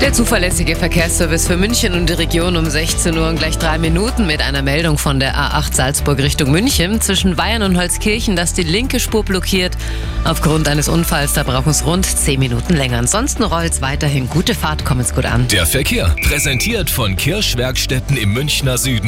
Der zuverlässige Verkehrsservice für München und die Region um 16 Uhr und gleich drei Minuten mit einer Meldung von der A8 Salzburg Richtung München. Zwischen Bayern und Holzkirchen, dass die linke Spur blockiert. Aufgrund eines Unfalls, da brauchen es rund 10 Minuten länger. Ansonsten rollt es weiterhin. Gute Fahrt, kommen's gut an. Der Verkehr, präsentiert von Kirschwerkstätten im Münchner Süden.